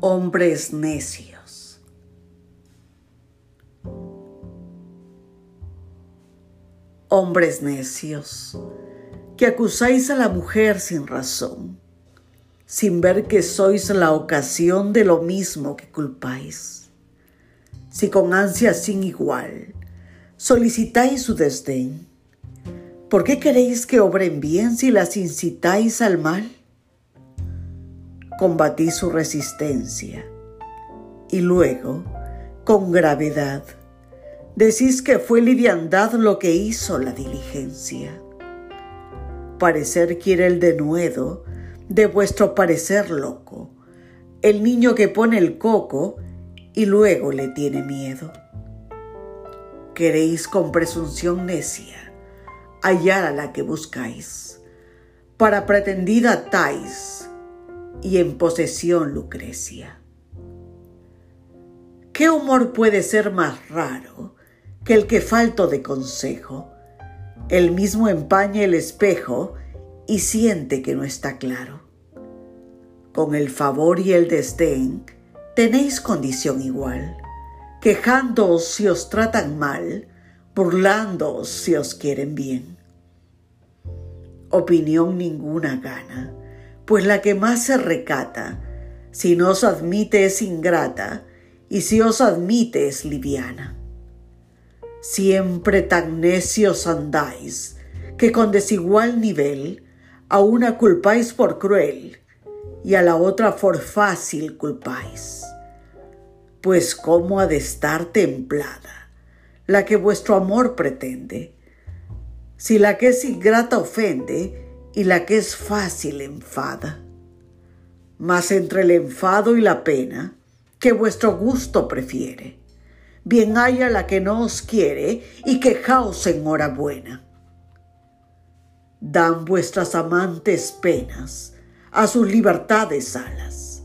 Hombres necios. Hombres necios, que acusáis a la mujer sin razón, sin ver que sois la ocasión de lo mismo que culpáis. Si con ansia sin igual solicitáis su desdén, ¿por qué queréis que obren bien si las incitáis al mal? Combatí su resistencia. Y luego, con gravedad, decís que fue liviandad lo que hizo la diligencia. Parecer quiere el denuedo de vuestro parecer loco, el niño que pone el coco y luego le tiene miedo. Queréis con presunción necia hallar a la que buscáis, para pretendida tais y en posesión Lucrecia. ¿Qué humor puede ser más raro que el que falto de consejo? El mismo empaña el espejo y siente que no está claro. Con el favor y el desdén tenéis condición igual, quejándoos si os tratan mal, burlándoos si os quieren bien. Opinión ninguna gana pues la que más se recata, si no os admite es ingrata, y si os admite es liviana. Siempre tan necios andáis, que con desigual nivel a una culpáis por cruel y a la otra por fácil culpáis. Pues cómo ha de estar templada la que vuestro amor pretende, si la que es ingrata ofende, y la que es fácil enfada. Mas entre el enfado y la pena, que vuestro gusto prefiere, bien haya la que no os quiere y quejaos en hora buena. Dan vuestras amantes penas a sus libertades alas,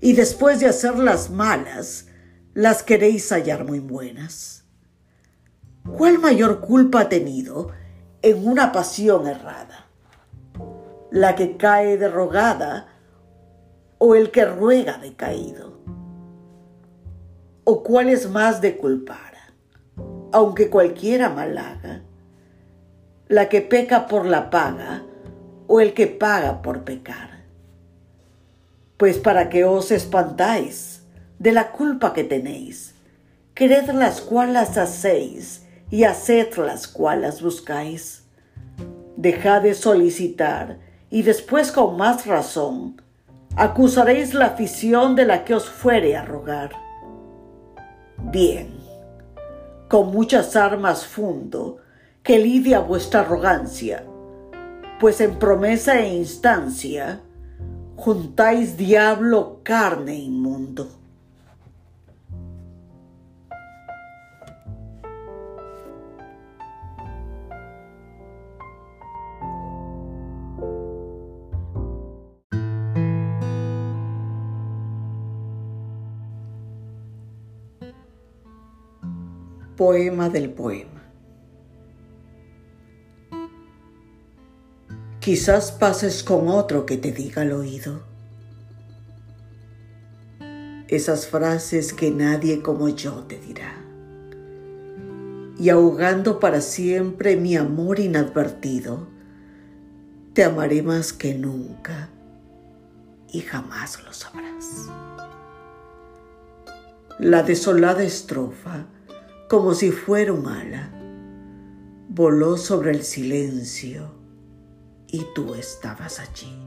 y después de hacerlas malas, las queréis hallar muy buenas. ¿Cuál mayor culpa ha tenido en una pasión errada? La que cae derrogada o el que ruega decaído? ¿O cuál es más de culpar, aunque cualquiera mal haga? ¿La que peca por la paga o el que paga por pecar? Pues para que os espantáis de la culpa que tenéis, quered las cuales hacéis y haced las cuales buscáis. Dejad de solicitar y después con más razón acusaréis la afición de la que os fuere a rogar. Bien, con muchas armas fundo que lidia vuestra arrogancia, pues en promesa e instancia juntáis diablo carne inmundo. Poema del poema. Quizás pases con otro que te diga al oído esas frases que nadie como yo te dirá. Y ahogando para siempre mi amor inadvertido, te amaré más que nunca y jamás lo sabrás. La desolada estrofa como si fuera un ala. Voló sobre el silencio y tú estabas allí.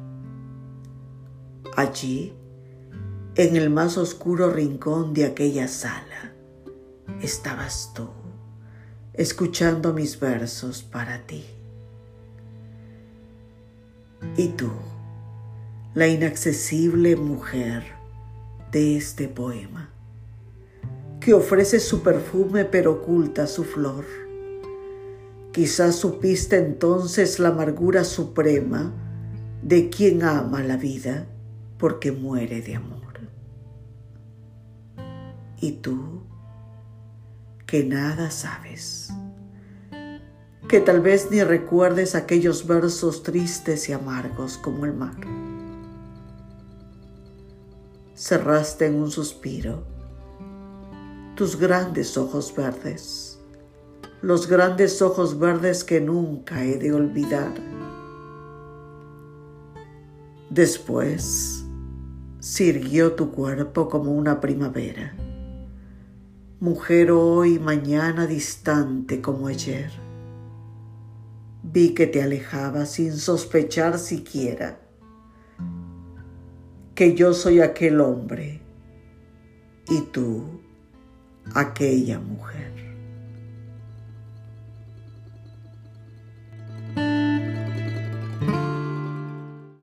Allí, en el más oscuro rincón de aquella sala, estabas tú, escuchando mis versos para ti. Y tú, la inaccesible mujer de este poema que ofrece su perfume pero oculta su flor. Quizás supiste entonces la amargura suprema de quien ama la vida porque muere de amor. Y tú, que nada sabes, que tal vez ni recuerdes aquellos versos tristes y amargos como el mar. cerraste en un suspiro tus grandes ojos verdes, los grandes ojos verdes que nunca he de olvidar. Después sirvió tu cuerpo como una primavera, mujer hoy, mañana distante como ayer. Vi que te alejabas sin sospechar siquiera que yo soy aquel hombre y tú aquella mujer.